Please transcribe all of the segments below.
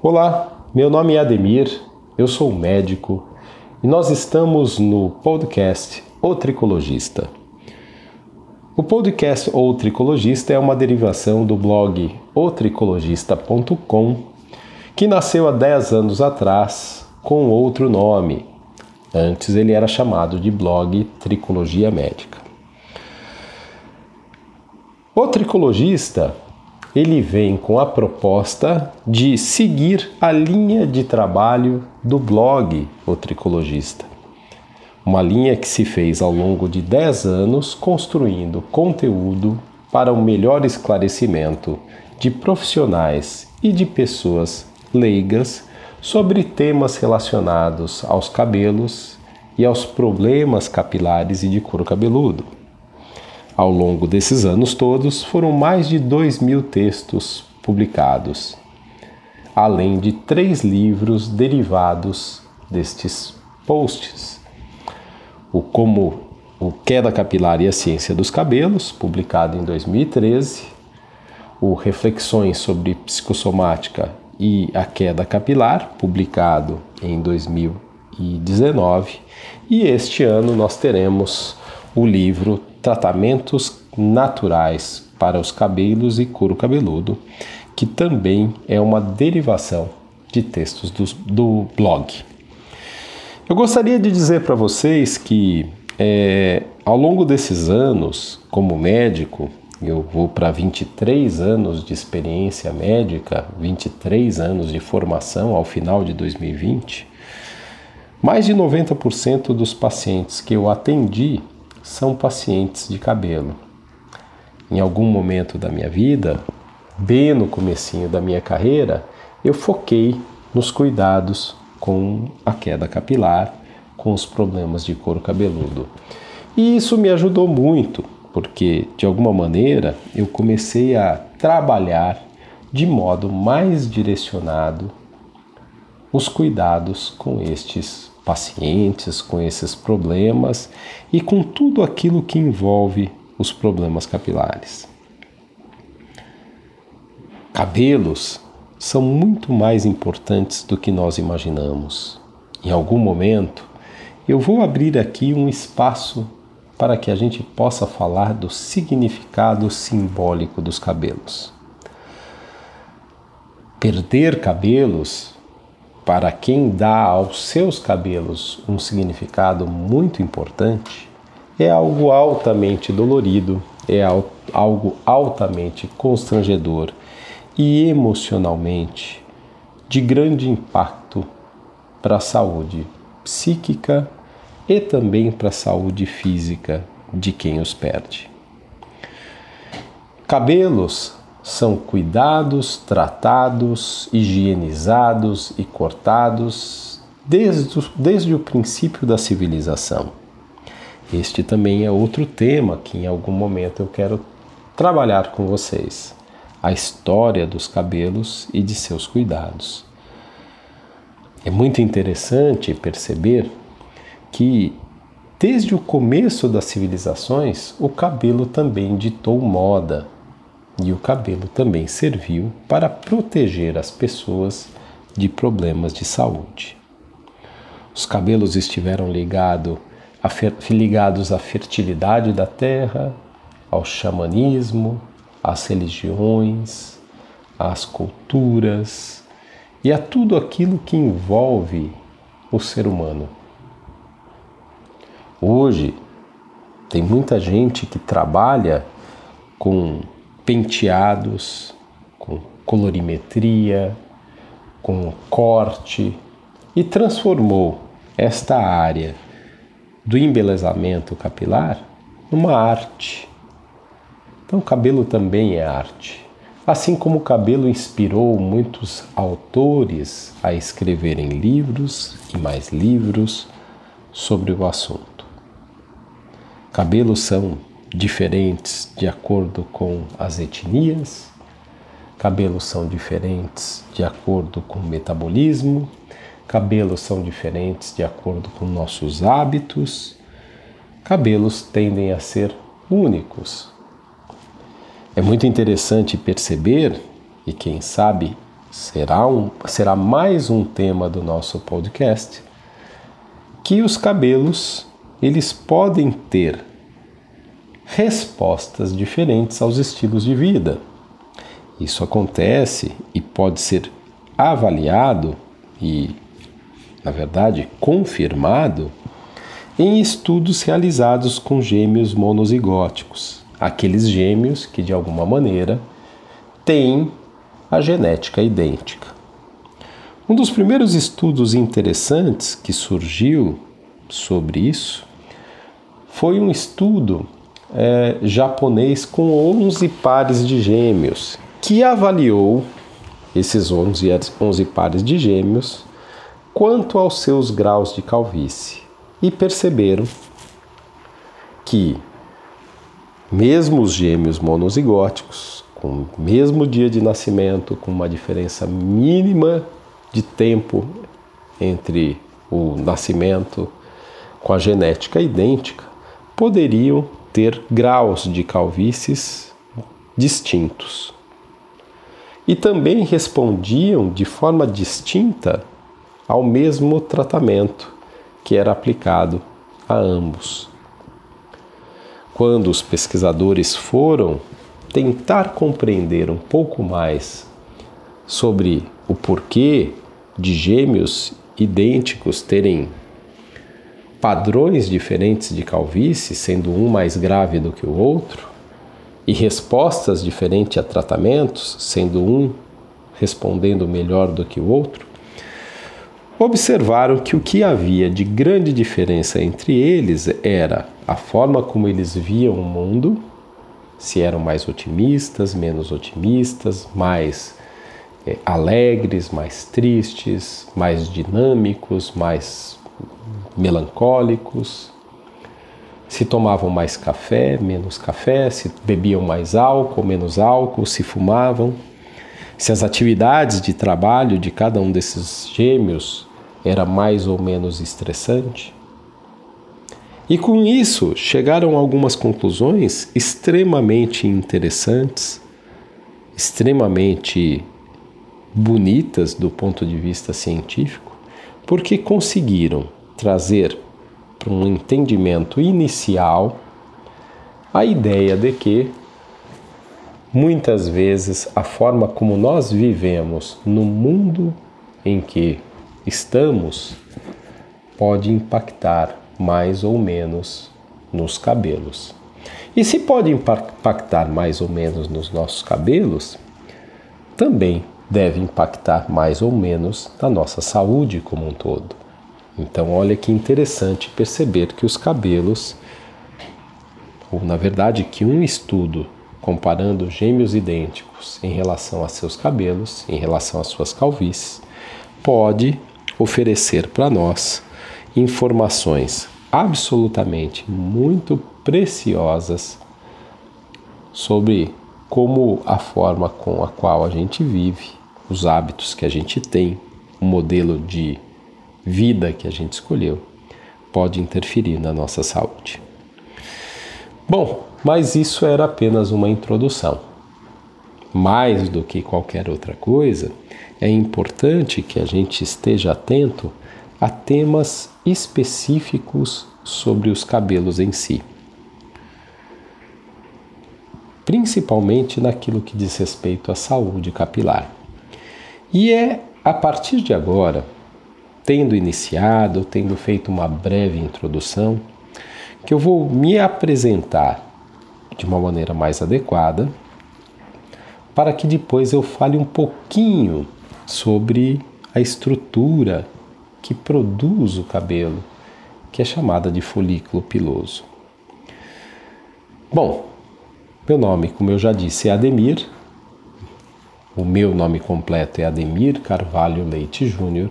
Olá, meu nome é Ademir, eu sou médico e nós estamos no podcast O Tricologista. O podcast O Tricologista é uma derivação do blog otricologista.com que nasceu há 10 anos atrás com outro nome. Antes ele era chamado de blog Tricologia Médica. O tricologista ele vem com a proposta de seguir a linha de trabalho do blog O Tricologista. Uma linha que se fez ao longo de 10 anos construindo conteúdo para o melhor esclarecimento de profissionais e de pessoas leigas sobre temas relacionados aos cabelos e aos problemas capilares e de couro cabeludo. Ao longo desses anos todos, foram mais de dois mil textos publicados, além de três livros derivados destes posts. O Como o Queda Capilar e a Ciência dos Cabelos, publicado em 2013, o Reflexões sobre Psicossomática e a Queda Capilar, publicado em 2019, e este ano nós teremos o livro tratamentos naturais para os cabelos e couro cabeludo, que também é uma derivação de textos do, do blog. Eu gostaria de dizer para vocês que é, ao longo desses anos, como médico, eu vou para 23 anos de experiência médica, 23 anos de formação ao final de 2020, mais de 90% dos pacientes que eu atendi são pacientes de cabelo. Em algum momento da minha vida, bem no comecinho da minha carreira, eu foquei nos cuidados com a queda capilar, com os problemas de couro cabeludo. E isso me ajudou muito, porque de alguma maneira eu comecei a trabalhar de modo mais direcionado os cuidados com estes pacientes com esses problemas e com tudo aquilo que envolve os problemas capilares. Cabelos são muito mais importantes do que nós imaginamos. Em algum momento, eu vou abrir aqui um espaço para que a gente possa falar do significado simbólico dos cabelos. Perder cabelos para quem dá aos seus cabelos um significado muito importante, é algo altamente dolorido, é algo altamente constrangedor e emocionalmente de grande impacto para a saúde psíquica e também para a saúde física de quem os perde. Cabelos são cuidados, tratados, higienizados e cortados desde o, desde o princípio da civilização. Este também é outro tema que em algum momento eu quero trabalhar com vocês: a história dos cabelos e de seus cuidados. É muito interessante perceber que desde o começo das civilizações o cabelo também ditou moda e o cabelo também serviu para proteger as pessoas de problemas de saúde. Os cabelos estiveram ligado a, ligados à fertilidade da terra, ao xamanismo, às religiões, às culturas e a tudo aquilo que envolve o ser humano. Hoje, tem muita gente que trabalha com penteados, com colorimetria, com corte e transformou esta área do embelezamento capilar numa arte. Então, o cabelo também é arte. Assim como o cabelo inspirou muitos autores a escreverem livros e mais livros sobre o assunto. Cabelos são diferentes de acordo com as etnias, cabelos são diferentes de acordo com o metabolismo, cabelos são diferentes de acordo com nossos hábitos, cabelos tendem a ser únicos. É muito interessante perceber, e quem sabe será, um, será mais um tema do nosso podcast, que os cabelos eles podem ter respostas diferentes aos estilos de vida. Isso acontece e pode ser avaliado e, na verdade, confirmado em estudos realizados com gêmeos monozigóticos, aqueles gêmeos que de alguma maneira têm a genética idêntica. Um dos primeiros estudos interessantes que surgiu sobre isso foi um estudo é, japonês com 11 pares de gêmeos, que avaliou esses 11, 11 pares de gêmeos quanto aos seus graus de calvície. E perceberam que, mesmo os gêmeos monozigóticos, com o mesmo dia de nascimento, com uma diferença mínima de tempo entre o nascimento com a genética idêntica, poderiam ter graus de calvícies distintos. E também respondiam de forma distinta ao mesmo tratamento que era aplicado a ambos. Quando os pesquisadores foram tentar compreender um pouco mais sobre o porquê de gêmeos idênticos terem padrões diferentes de calvície, sendo um mais grave do que o outro, e respostas diferentes a tratamentos, sendo um respondendo melhor do que o outro, observaram que o que havia de grande diferença entre eles era a forma como eles viam o mundo, se eram mais otimistas, menos otimistas, mais é, alegres, mais tristes, mais dinâmicos, mais melancólicos, se tomavam mais café, menos café, se bebiam mais álcool, menos álcool, se fumavam, se as atividades de trabalho de cada um desses gêmeos era mais ou menos estressante. E com isso chegaram a algumas conclusões extremamente interessantes, extremamente bonitas do ponto de vista científico, porque conseguiram trazer para um entendimento inicial a ideia de que muitas vezes a forma como nós vivemos no mundo em que estamos pode impactar mais ou menos nos cabelos. E se pode impactar mais ou menos nos nossos cabelos, também deve impactar mais ou menos na nossa saúde como um todo. Então, olha que interessante perceber que os cabelos, ou na verdade, que um estudo comparando gêmeos idênticos em relação a seus cabelos, em relação às suas calvícies, pode oferecer para nós informações absolutamente muito preciosas sobre como a forma com a qual a gente vive, os hábitos que a gente tem, o modelo de vida que a gente escolheu, pode interferir na nossa saúde. Bom, mas isso era apenas uma introdução. Mais do que qualquer outra coisa, é importante que a gente esteja atento a temas específicos sobre os cabelos em si. Principalmente naquilo que diz respeito à saúde capilar. E é a partir de agora, tendo iniciado, tendo feito uma breve introdução, que eu vou me apresentar de uma maneira mais adequada, para que depois eu fale um pouquinho sobre a estrutura que produz o cabelo, que é chamada de folículo piloso. Bom, meu nome, como eu já disse, é Ademir. O meu nome completo é Ademir Carvalho Leite Júnior.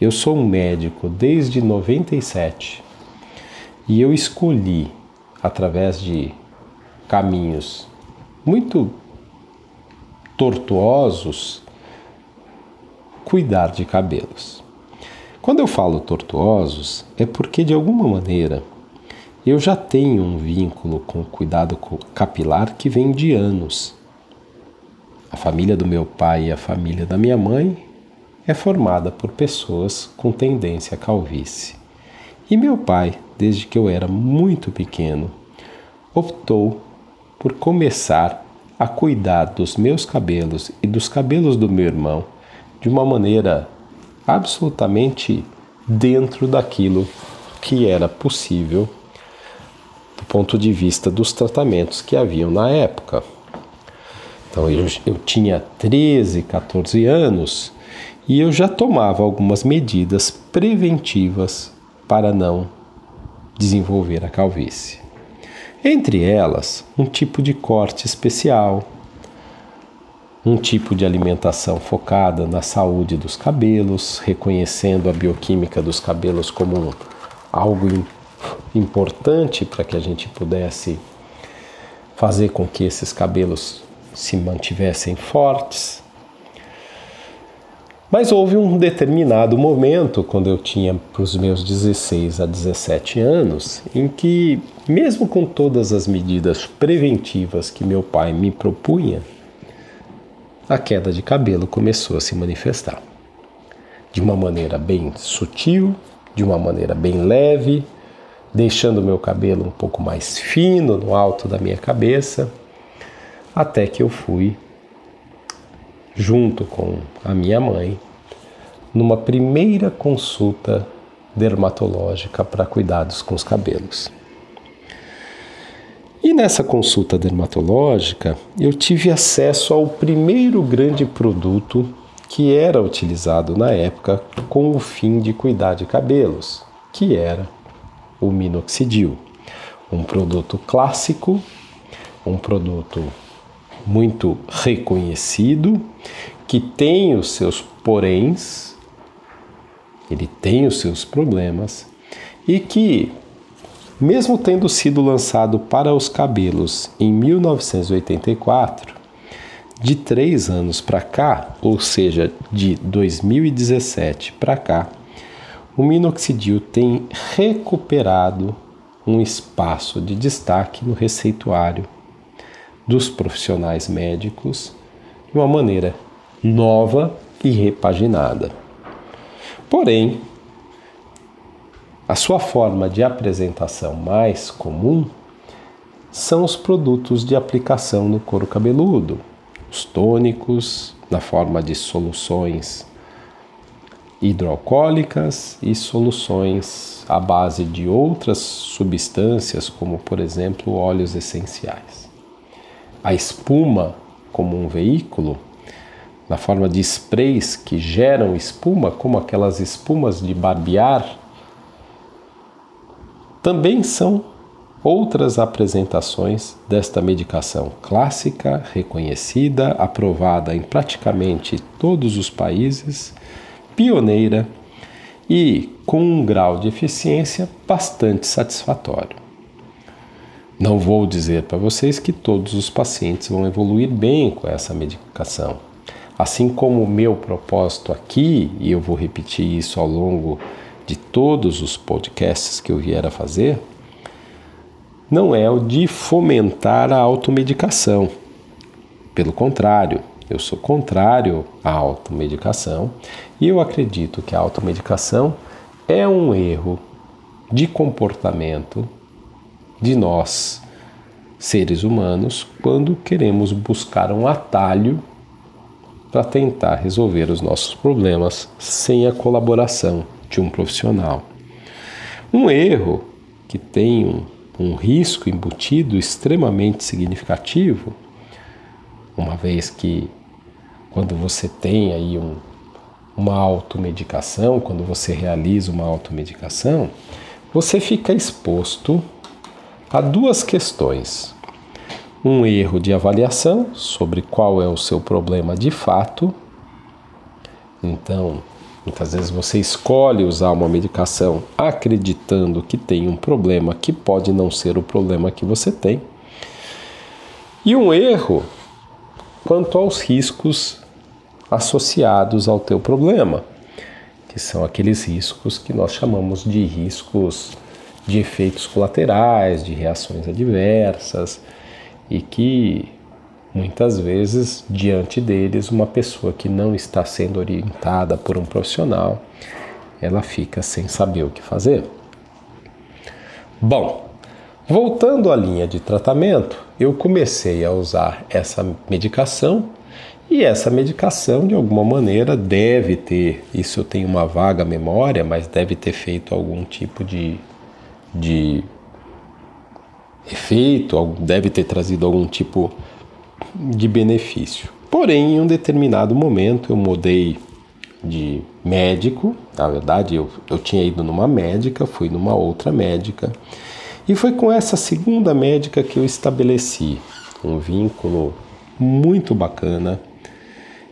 Eu sou um médico desde 97 e eu escolhi, através de caminhos muito tortuosos, cuidar de cabelos. Quando eu falo tortuosos, é porque de alguma maneira eu já tenho um vínculo com o cuidado capilar que vem de anos. a família do meu pai e a família da minha mãe é formada por pessoas com tendência à calvície. E meu pai, desde que eu era muito pequeno, optou por começar a cuidar dos meus cabelos e dos cabelos do meu irmão de uma maneira absolutamente dentro daquilo que era possível do ponto de vista dos tratamentos que haviam na época. Então eu, eu tinha 13, 14 anos e eu já tomava algumas medidas preventivas para não desenvolver a calvície. Entre elas, um tipo de corte especial, um tipo de alimentação focada na saúde dos cabelos, reconhecendo a bioquímica dos cabelos como algo importante para que a gente pudesse fazer com que esses cabelos se mantivessem fortes. Mas houve um determinado momento, quando eu tinha para os meus 16 a 17 anos, em que, mesmo com todas as medidas preventivas que meu pai me propunha, a queda de cabelo começou a se manifestar. De uma maneira bem sutil, de uma maneira bem leve, deixando meu cabelo um pouco mais fino no alto da minha cabeça, até que eu fui junto com a minha mãe numa primeira consulta dermatológica para cuidados com os cabelos. E nessa consulta dermatológica, eu tive acesso ao primeiro grande produto que era utilizado na época com o fim de cuidar de cabelos, que era o minoxidil, um produto clássico, um produto muito reconhecido, que tem os seus poréns, ele tem os seus problemas e que, mesmo tendo sido lançado para os cabelos em 1984, de três anos para cá, ou seja, de 2017 para cá, o minoxidil tem recuperado um espaço de destaque no receituário dos profissionais médicos de uma maneira nova e repaginada. Porém, a sua forma de apresentação mais comum são os produtos de aplicação no couro cabeludo, os tônicos, na forma de soluções hidroalcoólicas e soluções à base de outras substâncias, como por exemplo óleos essenciais a espuma como um veículo, na forma de sprays que geram espuma, como aquelas espumas de barbear, também são outras apresentações desta medicação clássica, reconhecida, aprovada em praticamente todos os países, pioneira e com um grau de eficiência bastante satisfatório. Não vou dizer para vocês que todos os pacientes vão evoluir bem com essa medicação. Assim como o meu propósito aqui, e eu vou repetir isso ao longo de todos os podcasts que eu vier a fazer, não é o de fomentar a automedicação. Pelo contrário, eu sou contrário à automedicação e eu acredito que a automedicação é um erro de comportamento de nós, seres humanos, quando queremos buscar um atalho para tentar resolver os nossos problemas sem a colaboração de um profissional. Um erro que tem um, um risco embutido extremamente significativo, uma vez que quando você tem aí um, uma automedicação, quando você realiza uma automedicação, você fica exposto Há duas questões. Um erro de avaliação sobre qual é o seu problema de fato. Então, muitas vezes você escolhe usar uma medicação acreditando que tem um problema que pode não ser o problema que você tem. E um erro quanto aos riscos associados ao teu problema, que são aqueles riscos que nós chamamos de riscos de efeitos colaterais, de reações adversas e que muitas vezes diante deles uma pessoa que não está sendo orientada por um profissional, ela fica sem saber o que fazer. Bom, voltando à linha de tratamento, eu comecei a usar essa medicação e essa medicação, de alguma maneira, deve ter, isso eu tenho uma vaga memória, mas deve ter feito algum tipo de, de efeito, deve ter trazido algum tipo de benefício. Porém, em um determinado momento eu mudei de médico, na verdade eu, eu tinha ido numa médica, fui numa outra médica, e foi com essa segunda médica que eu estabeleci um vínculo muito bacana,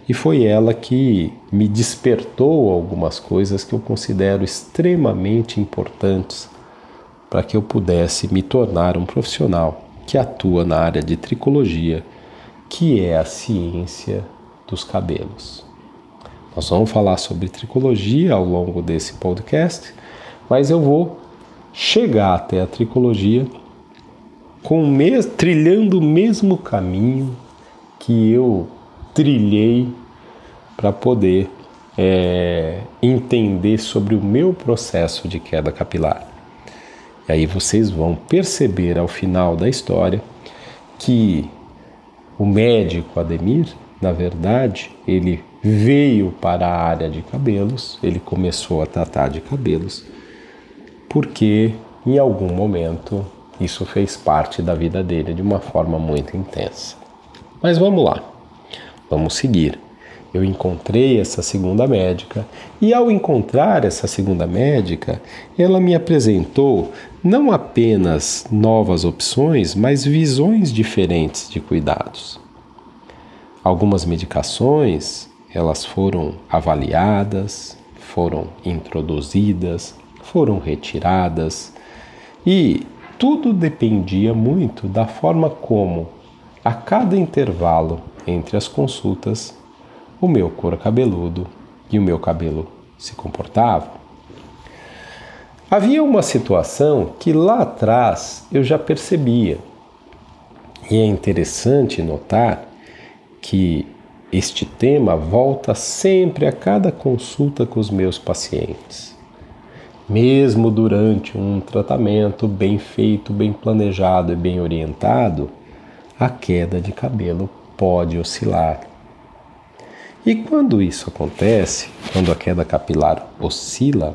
e foi ela que me despertou algumas coisas que eu considero extremamente importantes para que eu pudesse me tornar um profissional que atua na área de tricologia, que é a ciência dos cabelos. Nós vamos falar sobre tricologia ao longo desse podcast, mas eu vou chegar até a tricologia com o trilhando o mesmo caminho que eu trilhei para poder é, entender sobre o meu processo de queda capilar. E aí vocês vão perceber ao final da história que o médico Ademir, na verdade, ele veio para a área de cabelos, ele começou a tratar de cabelos, porque em algum momento isso fez parte da vida dele de uma forma muito intensa. Mas vamos lá, vamos seguir eu encontrei essa segunda médica e, ao encontrar essa segunda médica, ela me apresentou não apenas novas opções, mas visões diferentes de cuidados. Algumas medicações elas foram avaliadas, foram introduzidas, foram retiradas e tudo dependia muito da forma como, a cada intervalo entre as consultas, o meu couro cabeludo e o meu cabelo se comportavam. Havia uma situação que lá atrás eu já percebia, e é interessante notar que este tema volta sempre a cada consulta com os meus pacientes. Mesmo durante um tratamento bem feito, bem planejado e bem orientado, a queda de cabelo pode oscilar. E quando isso acontece, quando a queda capilar oscila,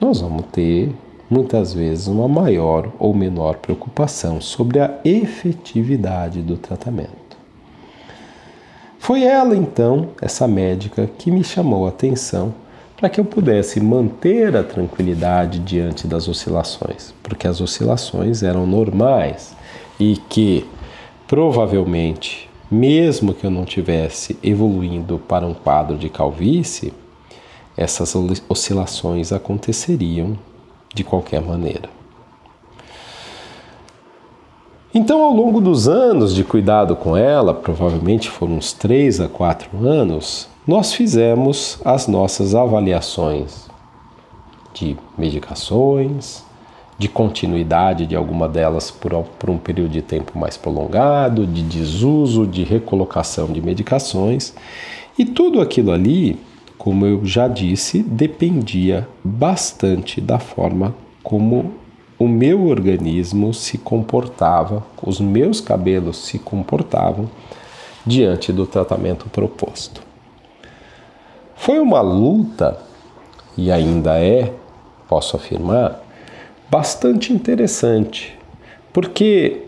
nós vamos ter muitas vezes uma maior ou menor preocupação sobre a efetividade do tratamento. Foi ela então, essa médica, que me chamou a atenção para que eu pudesse manter a tranquilidade diante das oscilações, porque as oscilações eram normais e que provavelmente mesmo que eu não tivesse evoluindo para um quadro de calvície, essas oscilações aconteceriam de qualquer maneira. Então, ao longo dos anos de cuidado com ela, provavelmente foram uns 3 a 4 anos, nós fizemos as nossas avaliações de medicações, de continuidade de alguma delas por, por um período de tempo mais prolongado, de desuso, de recolocação de medicações. E tudo aquilo ali, como eu já disse, dependia bastante da forma como o meu organismo se comportava, os meus cabelos se comportavam diante do tratamento proposto. Foi uma luta, e ainda é, posso afirmar, bastante interessante, porque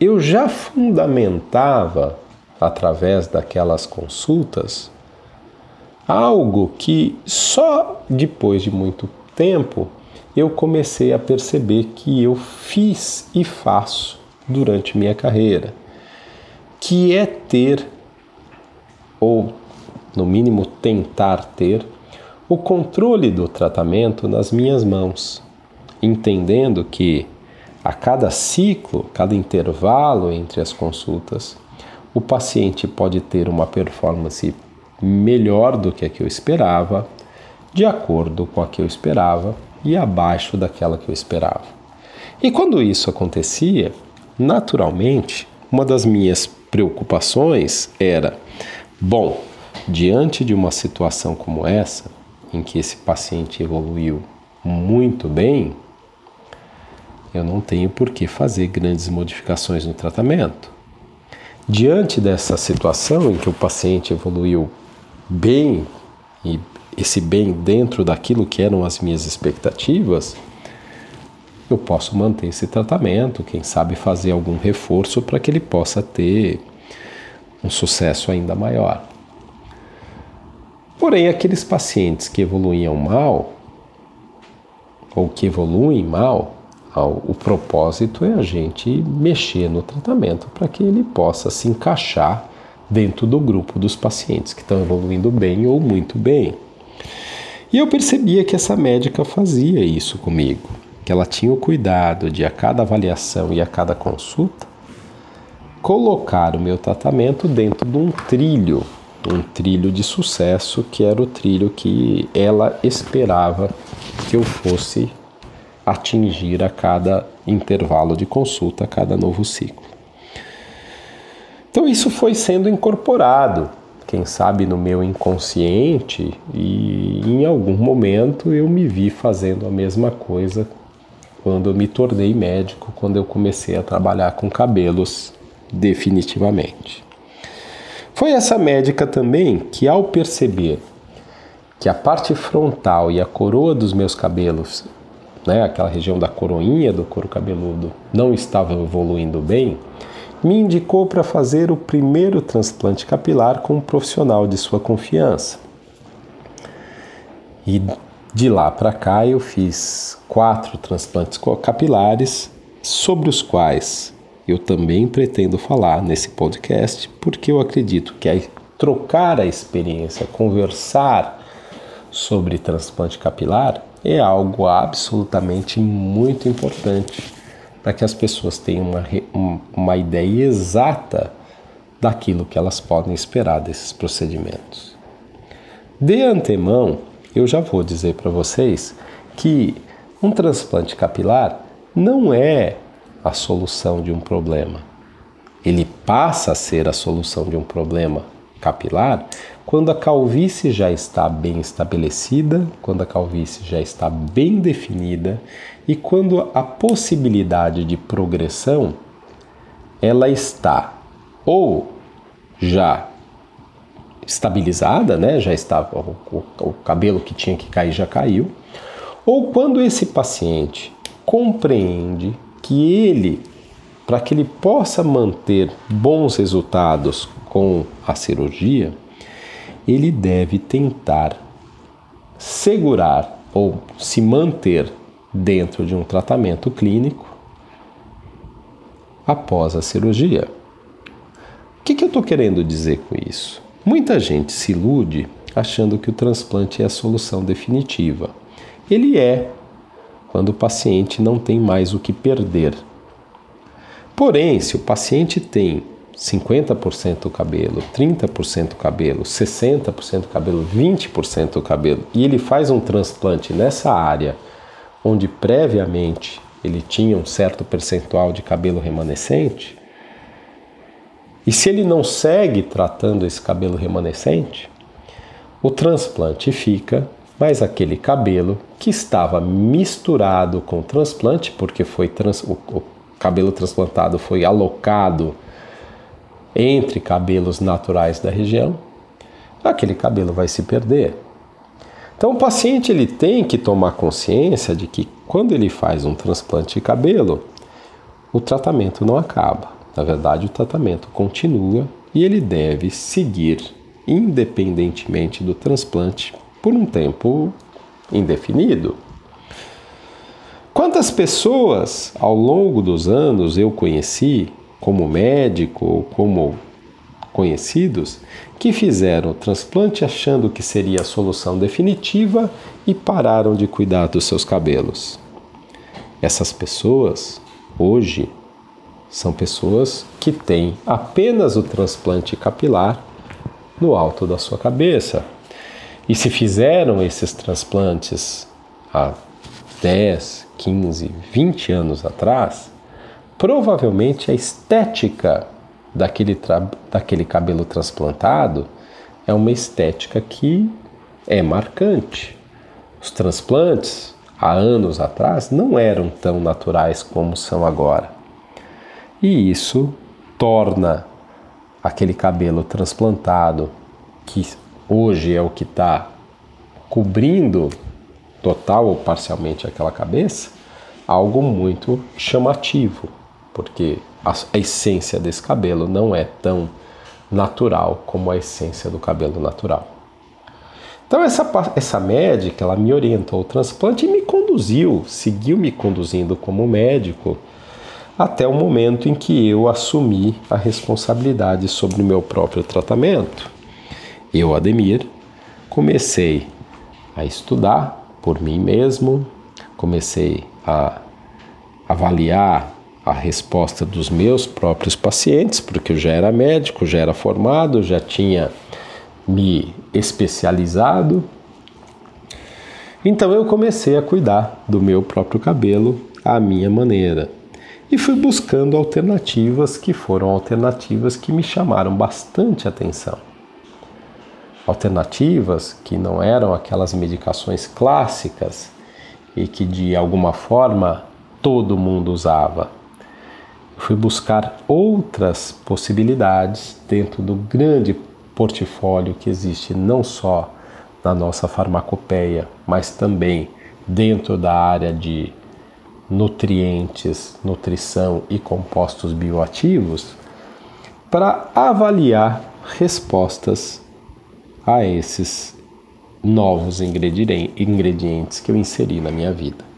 eu já fundamentava através daquelas consultas algo que só depois de muito tempo eu comecei a perceber que eu fiz e faço durante minha carreira, que é ter ou no mínimo tentar ter o controle do tratamento nas minhas mãos entendendo que a cada ciclo, cada intervalo entre as consultas, o paciente pode ter uma performance melhor do que a que eu esperava, de acordo com a que eu esperava e abaixo daquela que eu esperava. E quando isso acontecia, naturalmente, uma das minhas preocupações era: bom, diante de uma situação como essa, em que esse paciente evoluiu muito bem, eu não tenho por que fazer grandes modificações no tratamento. Diante dessa situação em que o paciente evoluiu bem, e esse bem dentro daquilo que eram as minhas expectativas, eu posso manter esse tratamento, quem sabe fazer algum reforço para que ele possa ter um sucesso ainda maior. Porém, aqueles pacientes que evoluíam mal, ou que evoluem mal, o propósito é a gente mexer no tratamento para que ele possa se encaixar dentro do grupo dos pacientes que estão evoluindo bem ou muito bem. E eu percebia que essa médica fazia isso comigo, que ela tinha o cuidado de a cada avaliação e a cada consulta colocar o meu tratamento dentro de um trilho, um trilho de sucesso, que era o trilho que ela esperava que eu fosse atingir a cada intervalo de consulta, a cada novo ciclo. Então isso foi sendo incorporado, quem sabe no meu inconsciente, e em algum momento eu me vi fazendo a mesma coisa quando eu me tornei médico, quando eu comecei a trabalhar com cabelos definitivamente. Foi essa médica também que, ao perceber que a parte frontal e a coroa dos meus cabelos né, aquela região da coroinha do couro cabeludo, não estava evoluindo bem, me indicou para fazer o primeiro transplante capilar com um profissional de sua confiança. E de lá para cá eu fiz quatro transplantes capilares, sobre os quais eu também pretendo falar nesse podcast, porque eu acredito que trocar a experiência, conversar sobre transplante capilar é algo absolutamente muito importante para que as pessoas tenham uma, uma ideia exata daquilo que elas podem esperar desses procedimentos. De antemão, eu já vou dizer para vocês que um transplante capilar não é a solução de um problema. Ele passa a ser a solução de um problema capilar quando a calvície já está bem estabelecida, quando a calvície já está bem definida e quando a possibilidade de progressão ela está ou já estabilizada, né? Já está o, o, o cabelo que tinha que cair já caiu, ou quando esse paciente compreende que ele, para que ele possa manter bons resultados com a cirurgia, ele deve tentar segurar ou se manter dentro de um tratamento clínico após a cirurgia. O que, que eu estou querendo dizer com isso? Muita gente se ilude achando que o transplante é a solução definitiva. Ele é, quando o paciente não tem mais o que perder. Porém, se o paciente tem 50% cabelo, 30% cabelo, 60% cabelo, 20% cabelo, e ele faz um transplante nessa área onde previamente ele tinha um certo percentual de cabelo remanescente, e se ele não segue tratando esse cabelo remanescente, o transplante fica, mas aquele cabelo que estava misturado com o transplante, porque foi trans, o, o cabelo transplantado foi alocado entre cabelos naturais da região, aquele cabelo vai se perder. Então o paciente ele tem que tomar consciência de que quando ele faz um transplante de cabelo, o tratamento não acaba. Na verdade, o tratamento continua e ele deve seguir independentemente do transplante por um tempo indefinido. Quantas pessoas ao longo dos anos eu conheci como médico ou como conhecidos que fizeram o transplante achando que seria a solução definitiva e pararam de cuidar dos seus cabelos. Essas pessoas, hoje, são pessoas que têm apenas o transplante capilar no alto da sua cabeça. E se fizeram esses transplantes há 10, 15, 20 anos atrás, provavelmente a estética daquele, daquele cabelo transplantado é uma estética que é marcante. Os transplantes, há anos atrás, não eram tão naturais como são agora. E isso torna aquele cabelo transplantado, que hoje é o que está cobrindo total ou parcialmente aquela cabeça, algo muito chamativo, porque a, a essência desse cabelo não é tão natural como a essência do cabelo natural. Então essa, essa médica, ela me orientou o transplante e me conduziu, seguiu me conduzindo como médico até o momento em que eu assumi a responsabilidade sobre o meu próprio tratamento. Eu, Ademir, comecei a estudar por mim mesmo, comecei a avaliar a resposta dos meus próprios pacientes, porque eu já era médico, já era formado, já tinha me especializado. Então eu comecei a cuidar do meu próprio cabelo à minha maneira. E fui buscando alternativas que foram alternativas que me chamaram bastante atenção. Alternativas que não eram aquelas medicações clássicas e que de alguma forma todo mundo usava fui buscar outras possibilidades dentro do grande portfólio que existe não só na nossa farmacopeia, mas também dentro da área de nutrientes, nutrição e compostos bioativos, para avaliar respostas a esses novos ingredientes que eu inseri na minha vida.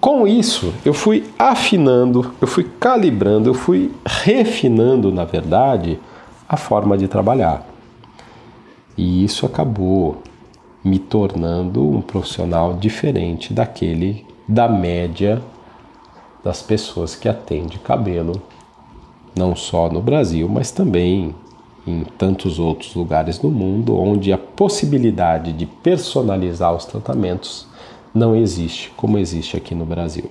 Com isso, eu fui afinando, eu fui calibrando, eu fui refinando, na verdade, a forma de trabalhar. E isso acabou me tornando um profissional diferente daquele da média das pessoas que atende cabelo, não só no Brasil, mas também em tantos outros lugares do mundo, onde a possibilidade de personalizar os tratamentos não existe como existe aqui no Brasil.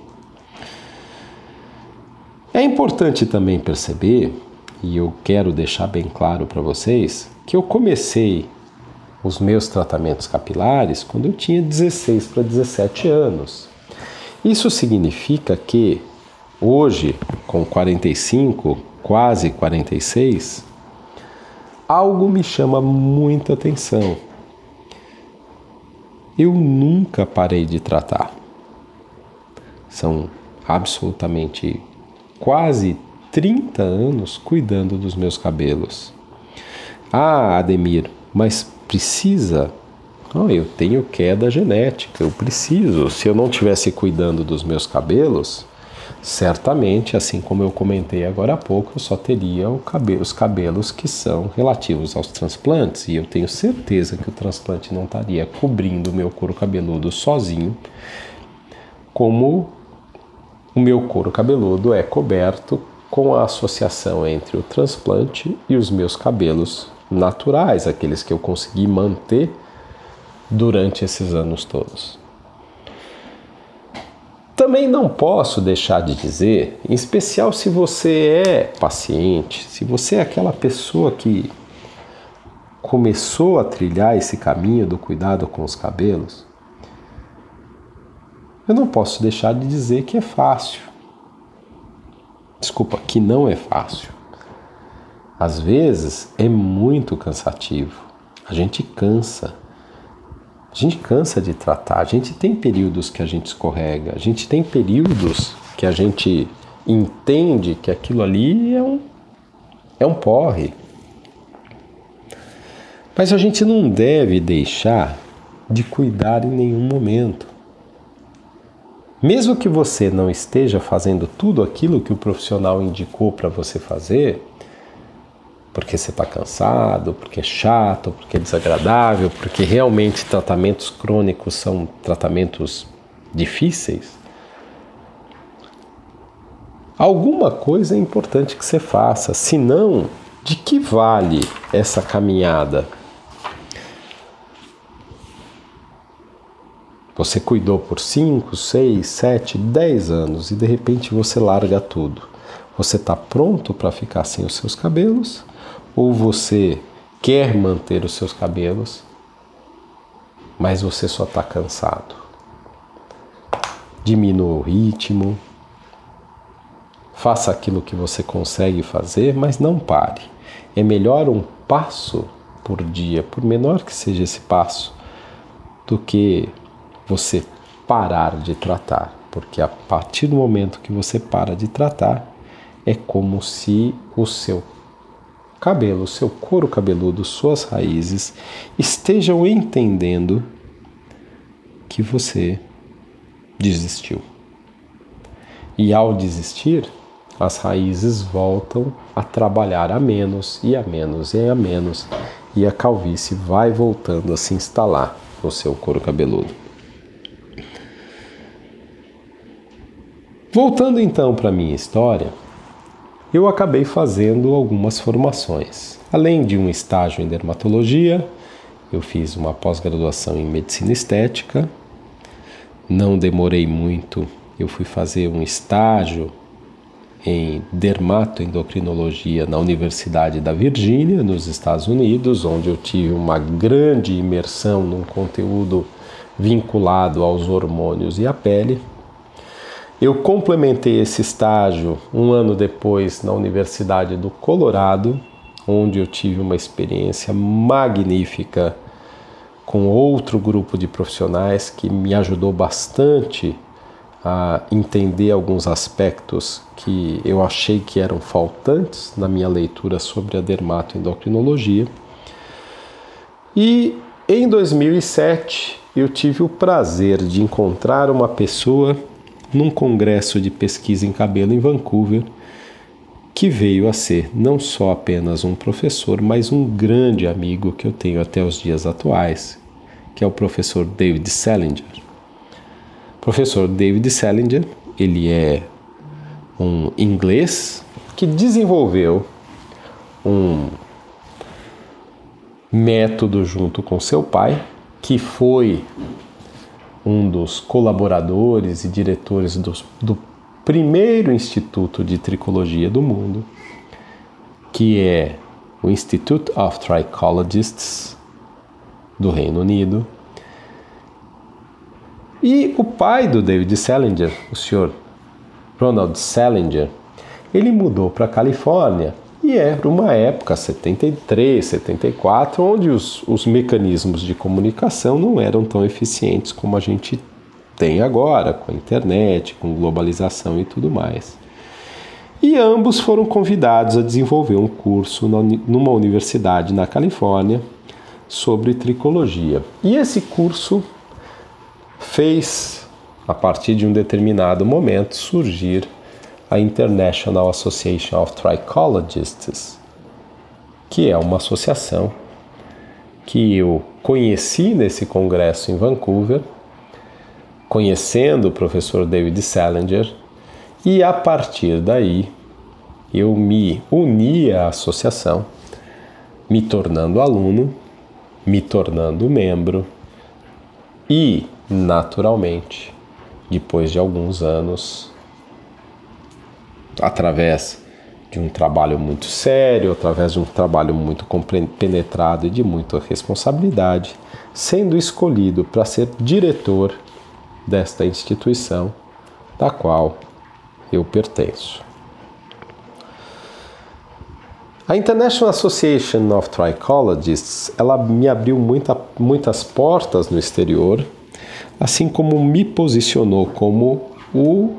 É importante também perceber, e eu quero deixar bem claro para vocês, que eu comecei os meus tratamentos capilares quando eu tinha 16 para 17 anos. Isso significa que hoje, com 45, quase 46, algo me chama muita atenção eu nunca parei de tratar. São absolutamente quase 30 anos cuidando dos meus cabelos. Ah, Ademir, mas precisa? Oh, eu tenho queda genética, eu preciso. Se eu não tivesse cuidando dos meus cabelos, certamente, assim como eu comentei agora há pouco, eu só teria os cabelos que são relativos aos transplantes. E eu tenho certeza que o transplante não estaria cobrindo o meu couro cabeludo sozinho, como o meu couro cabeludo é coberto com a associação entre o transplante e os meus cabelos naturais, aqueles que eu consegui manter durante esses anos todos. Também não posso deixar de dizer, em especial se você é paciente, se você é aquela pessoa que começou a trilhar esse caminho do cuidado com os cabelos, eu não posso deixar de dizer que é fácil. Desculpa, que não é fácil. Às vezes é muito cansativo. A gente cansa. A gente cansa de tratar, a gente tem períodos que a gente escorrega, a gente tem períodos que a gente entende que aquilo ali é um, é um porre. Mas a gente não deve deixar de cuidar em nenhum momento. Mesmo que você não esteja fazendo tudo aquilo que o profissional indicou para você fazer, porque você está cansado, porque é chato, porque é desagradável, porque realmente tratamentos crônicos são tratamentos difíceis, alguma coisa é importante que você faça, senão, de que vale essa caminhada? Você cuidou por 5, 6, 7, 10 anos e de repente você larga tudo. Você está pronto para ficar sem os seus cabelos? Ou você quer manter os seus cabelos, mas você só está cansado? Diminua o ritmo, faça aquilo que você consegue fazer, mas não pare. É melhor um passo por dia, por menor que seja esse passo, do que você parar de tratar, porque a partir do momento que você para de tratar, é como se o seu cabelo, seu couro cabeludo, suas raízes estejam entendendo que você desistiu. E ao desistir, as raízes voltam a trabalhar a menos e a menos e a menos, e a calvície vai voltando a se instalar no seu couro cabeludo. Voltando então para a minha história, eu acabei fazendo algumas formações. Além de um estágio em dermatologia, eu fiz uma pós-graduação em medicina estética. Não demorei muito, eu fui fazer um estágio em dermatoendocrinologia na Universidade da Virgínia, nos Estados Unidos, onde eu tive uma grande imersão num conteúdo vinculado aos hormônios e à pele. Eu complementei esse estágio um ano depois na Universidade do Colorado, onde eu tive uma experiência magnífica com outro grupo de profissionais que me ajudou bastante a entender alguns aspectos que eu achei que eram faltantes na minha leitura sobre a dermatoendocrinologia. E em 2007 eu tive o prazer de encontrar uma pessoa num congresso de pesquisa em cabelo em Vancouver, que veio a ser não só apenas um professor, mas um grande amigo que eu tenho até os dias atuais, que é o professor David Salinger. professor David Salinger, ele é um inglês que desenvolveu um método junto com seu pai, que foi um dos colaboradores e diretores do, do primeiro instituto de tricologia do mundo, que é o Institute of Trichologists do Reino Unido. E o pai do David Salinger, o senhor Ronald Salinger, ele mudou para a Califórnia e era uma época, 73, 74, onde os, os mecanismos de comunicação não eram tão eficientes como a gente tem agora, com a internet, com globalização e tudo mais. E ambos foram convidados a desenvolver um curso numa universidade na Califórnia sobre tricologia. E esse curso fez, a partir de um determinado momento, surgir a International Association of Trichologists, que é uma associação que eu conheci nesse congresso em Vancouver, conhecendo o professor David Salinger, e a partir daí eu me uni à associação, me tornando aluno, me tornando membro e, naturalmente, depois de alguns anos, através de um trabalho muito sério, através de um trabalho muito penetrado e de muita responsabilidade, sendo escolhido para ser diretor desta instituição da qual eu pertenço. A International Association of Trichologists, ela me abriu muita, muitas portas no exterior, assim como me posicionou como o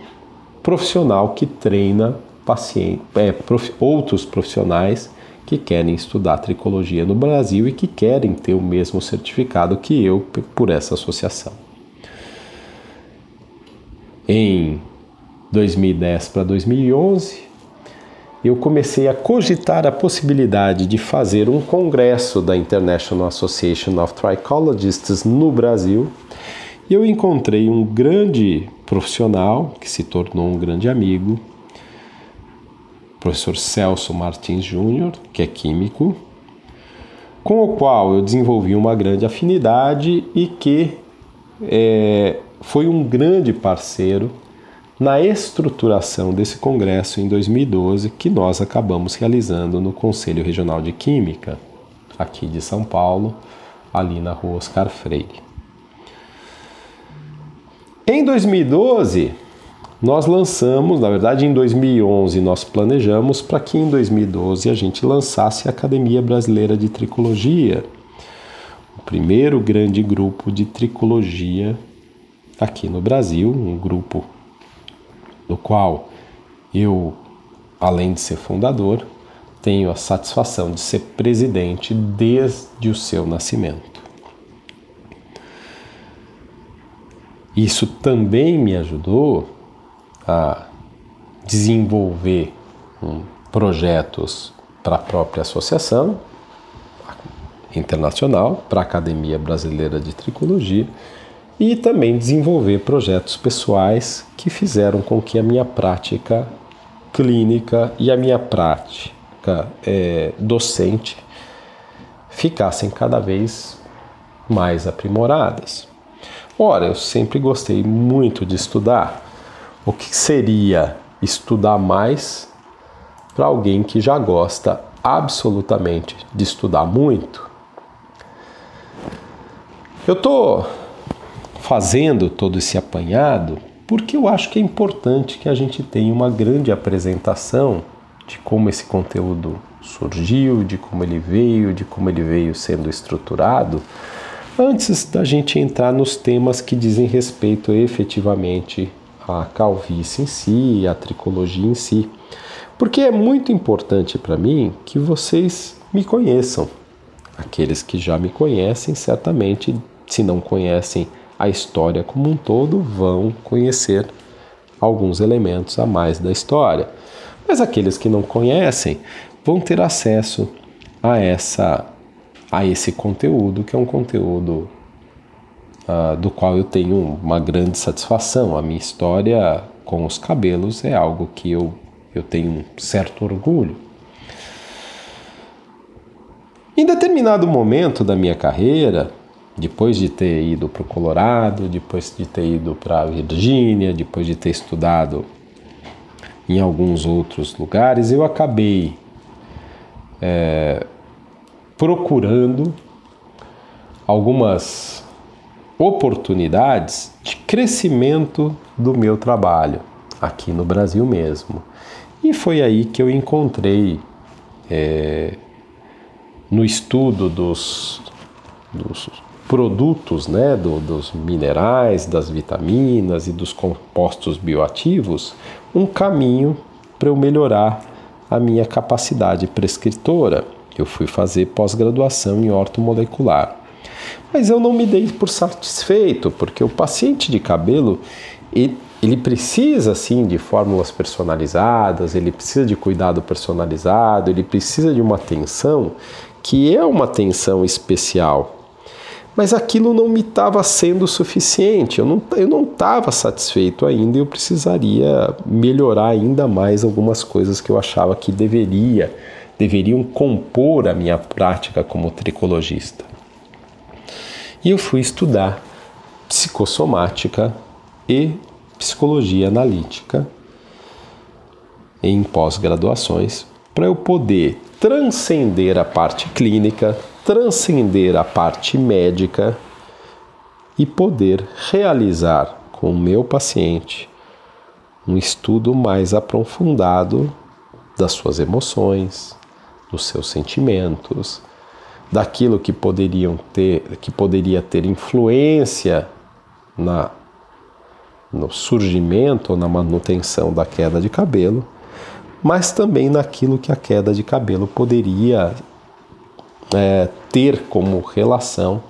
profissional que treina paciente, é, prof, outros profissionais que querem estudar tricologia no Brasil e que querem ter o mesmo certificado que eu por essa associação. Em 2010 para 2011, eu comecei a cogitar a possibilidade de fazer um congresso da International Association of Trichologists no Brasil. E eu encontrei um grande profissional que se tornou um grande amigo, professor Celso Martins Júnior, que é químico, com o qual eu desenvolvi uma grande afinidade e que é, foi um grande parceiro na estruturação desse congresso em 2012 que nós acabamos realizando no Conselho Regional de Química, aqui de São Paulo, ali na rua Oscar Freire. Em 2012, nós lançamos, na verdade em 2011 nós planejamos para que em 2012 a gente lançasse a Academia Brasileira de Tricologia, o primeiro grande grupo de tricologia aqui no Brasil, um grupo do qual eu, além de ser fundador, tenho a satisfação de ser presidente desde o seu nascimento. Isso também me ajudou a desenvolver um, projetos para a própria associação internacional, para a Academia Brasileira de Tricologia e também desenvolver projetos pessoais que fizeram com que a minha prática clínica e a minha prática é, docente ficassem cada vez mais aprimoradas. Ora, eu sempre gostei muito de estudar, o que seria estudar mais para alguém que já gosta absolutamente de estudar muito? Eu estou fazendo todo esse apanhado porque eu acho que é importante que a gente tenha uma grande apresentação de como esse conteúdo surgiu, de como ele veio, de como ele veio sendo estruturado, antes da gente entrar nos temas que dizem respeito efetivamente a calvície em si, a tricologia em si. Porque é muito importante para mim que vocês me conheçam. Aqueles que já me conhecem, certamente, se não conhecem a história como um todo, vão conhecer alguns elementos a mais da história. Mas aqueles que não conhecem vão ter acesso a essa a esse conteúdo, que é um conteúdo uh, do qual eu tenho uma grande satisfação. A minha história com os cabelos é algo que eu, eu tenho um certo orgulho. Em determinado momento da minha carreira, depois de ter ido para o Colorado, depois de ter ido para a Virgínia, depois de ter estudado em alguns outros lugares, eu acabei é, procurando algumas oportunidades de crescimento do meu trabalho aqui no Brasil mesmo. E foi aí que eu encontrei é, no estudo dos, dos produtos, né, do, dos minerais, das vitaminas e dos compostos bioativos, um caminho para eu melhorar a minha capacidade prescritora. Eu fui fazer pós-graduação em ortomolecular. Mas eu não me dei por satisfeito, porque o paciente de cabelo ele, precisa sim de fórmulas personalizadas, ele precisa de cuidado personalizado, ele precisa de uma atenção que é uma atenção especial. Mas aquilo não me estava sendo suficiente, eu não eu não estava satisfeito ainda e eu precisaria melhorar ainda mais algumas coisas que eu achava que deveria deveriam compor a minha prática como tricologista. E eu fui estudar psicossomática e psicologia analítica em pós-graduações para eu poder transcender a parte clínica, transcender a parte médica e poder realizar com o meu paciente um estudo mais aprofundado das suas emoções, dos seus sentimentos, daquilo que poderiam ter, que poderia ter influência na no surgimento ou na manutenção da queda de cabelo, mas também naquilo que a queda de cabelo poderia é, ter como relação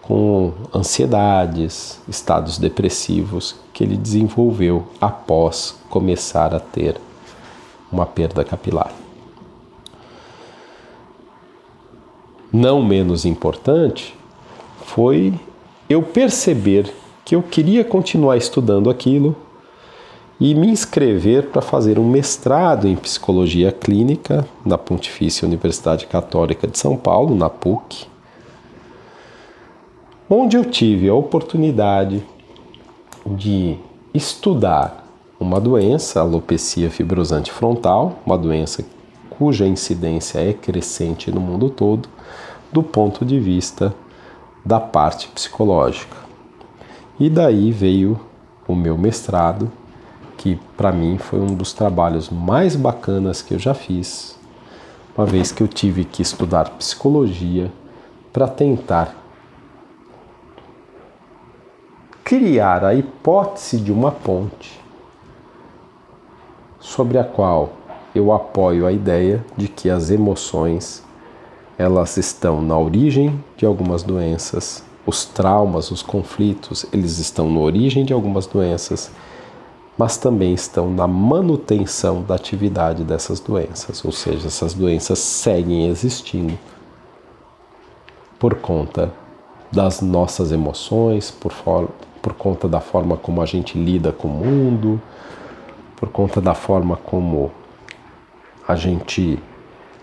com ansiedades, estados depressivos que ele desenvolveu após começar a ter uma perda capilar. Não menos importante, foi eu perceber que eu queria continuar estudando aquilo e me inscrever para fazer um mestrado em psicologia clínica na Pontifícia Universidade Católica de São Paulo, na PUC, onde eu tive a oportunidade de estudar uma doença, alopecia fibrosante frontal, uma doença cuja incidência é crescente no mundo todo, do ponto de vista da parte psicológica. E daí veio o meu mestrado, que para mim foi um dos trabalhos mais bacanas que eu já fiz, uma vez que eu tive que estudar psicologia para tentar criar a hipótese de uma ponte sobre a qual eu apoio a ideia de que as emoções elas estão na origem de algumas doenças, os traumas, os conflitos, eles estão na origem de algumas doenças, mas também estão na manutenção da atividade dessas doenças, ou seja, essas doenças seguem existindo por conta das nossas emoções, por, for, por conta da forma como a gente lida com o mundo, por conta da forma como a gente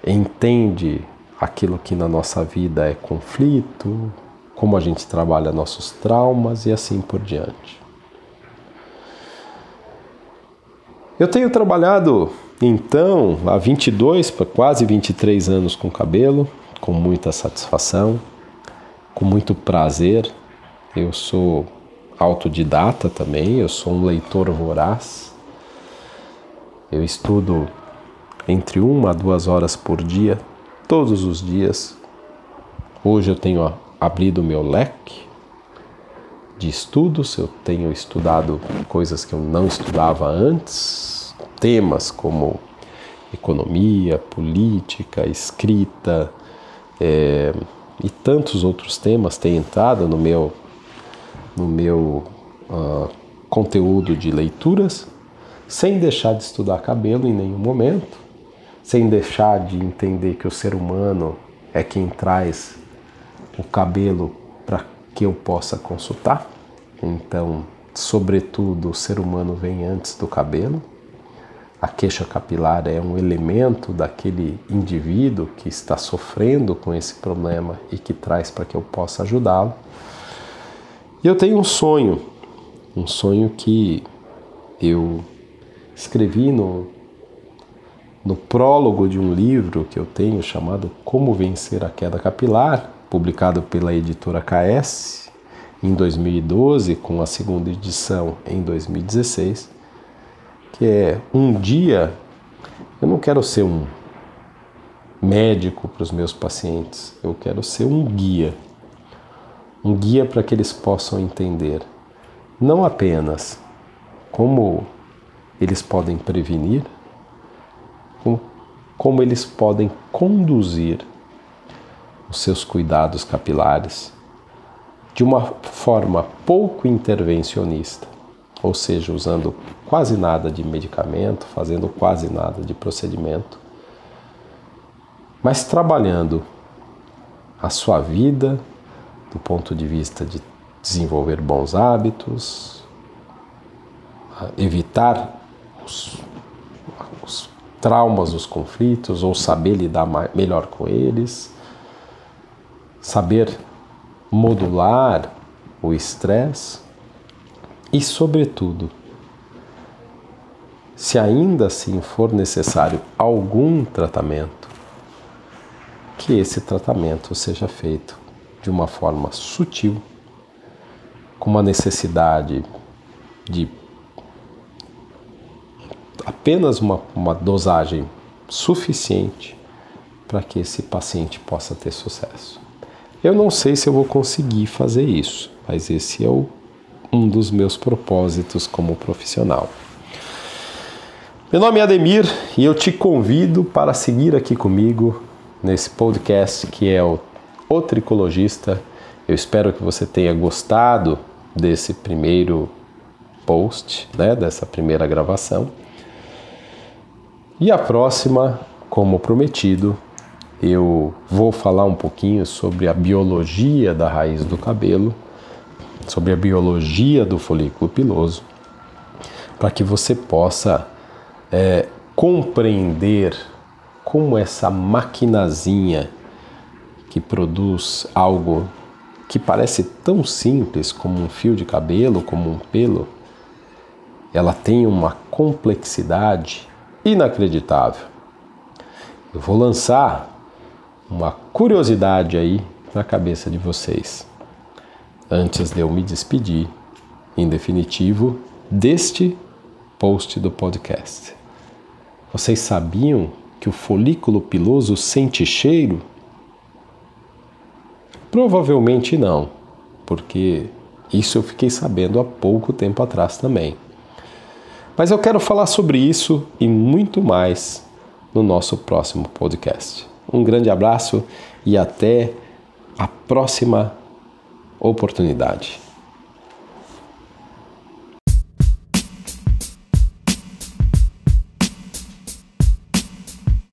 entende aquilo que na nossa vida é conflito, como a gente trabalha nossos traumas e assim por diante. Eu tenho trabalhado então há 22 para quase 23 anos com cabelo, com muita satisfação, com muito prazer. Eu sou autodidata também, eu sou um leitor voraz. Eu estudo entre uma a duas horas por dia, todos os dias. Hoje eu tenho abrido o meu leque de estudos, eu tenho estudado coisas que eu não estudava antes, temas como economia, política, escrita é, e tantos outros temas têm entrado no meu, no meu uh, conteúdo de leituras, sem deixar de estudar cabelo em nenhum momento sem deixar de entender que o ser humano é quem traz o cabelo para que eu possa consultar. Então, sobretudo, o ser humano vem antes do cabelo. A queixa capilar é um elemento daquele indivíduo que está sofrendo com esse problema e que traz para que eu possa ajudá-lo. E eu tenho um sonho, um sonho que eu escrevi no no prólogo de um livro que eu tenho chamado Como Vencer a Queda Capilar, publicado pela editora KS em 2012, com a segunda edição em 2016, que é um dia eu não quero ser um médico para os meus pacientes, eu quero ser um guia. Um guia para que eles possam entender não apenas como eles podem prevenir, como eles podem conduzir os seus cuidados capilares de uma forma pouco intervencionista, ou seja, usando quase nada de medicamento, fazendo quase nada de procedimento, mas trabalhando a sua vida do ponto de vista de desenvolver bons hábitos, evitar os, os traumas, os conflitos, ou saber lidar melhor com eles, saber modular o estresse. E, sobretudo, se ainda assim for necessário algum tratamento, que esse tratamento seja feito de uma forma sutil, com uma necessidade de apenas uma, uma dosagem suficiente para que esse paciente possa ter sucesso. Eu não sei se eu vou conseguir fazer isso, mas esse é o, um dos meus propósitos como profissional. Meu nome é Ademir e eu te convido para seguir aqui comigo nesse podcast que é o, o Tricologista. Eu espero que você tenha gostado desse primeiro post, né, dessa primeira gravação. E a próxima, como prometido, eu vou falar um pouquinho sobre a biologia da raiz do cabelo, sobre a biologia do folículo piloso, para que você possa é, compreender como essa maquinazinha que produz algo que parece tão simples como um fio de cabelo, como um pelo, ela tem uma complexidade inacreditável. Eu vou lançar uma curiosidade aí na cabeça de vocês. Antes de eu me despedir, em definitivo, deste post do podcast. Vocês sabiam que o folículo piloso sente cheiro? Provavelmente não, porque isso eu fiquei sabendo há pouco tempo atrás também. Mas eu quero falar sobre isso e muito mais no nosso próximo podcast. Um grande abraço e até a próxima oportunidade.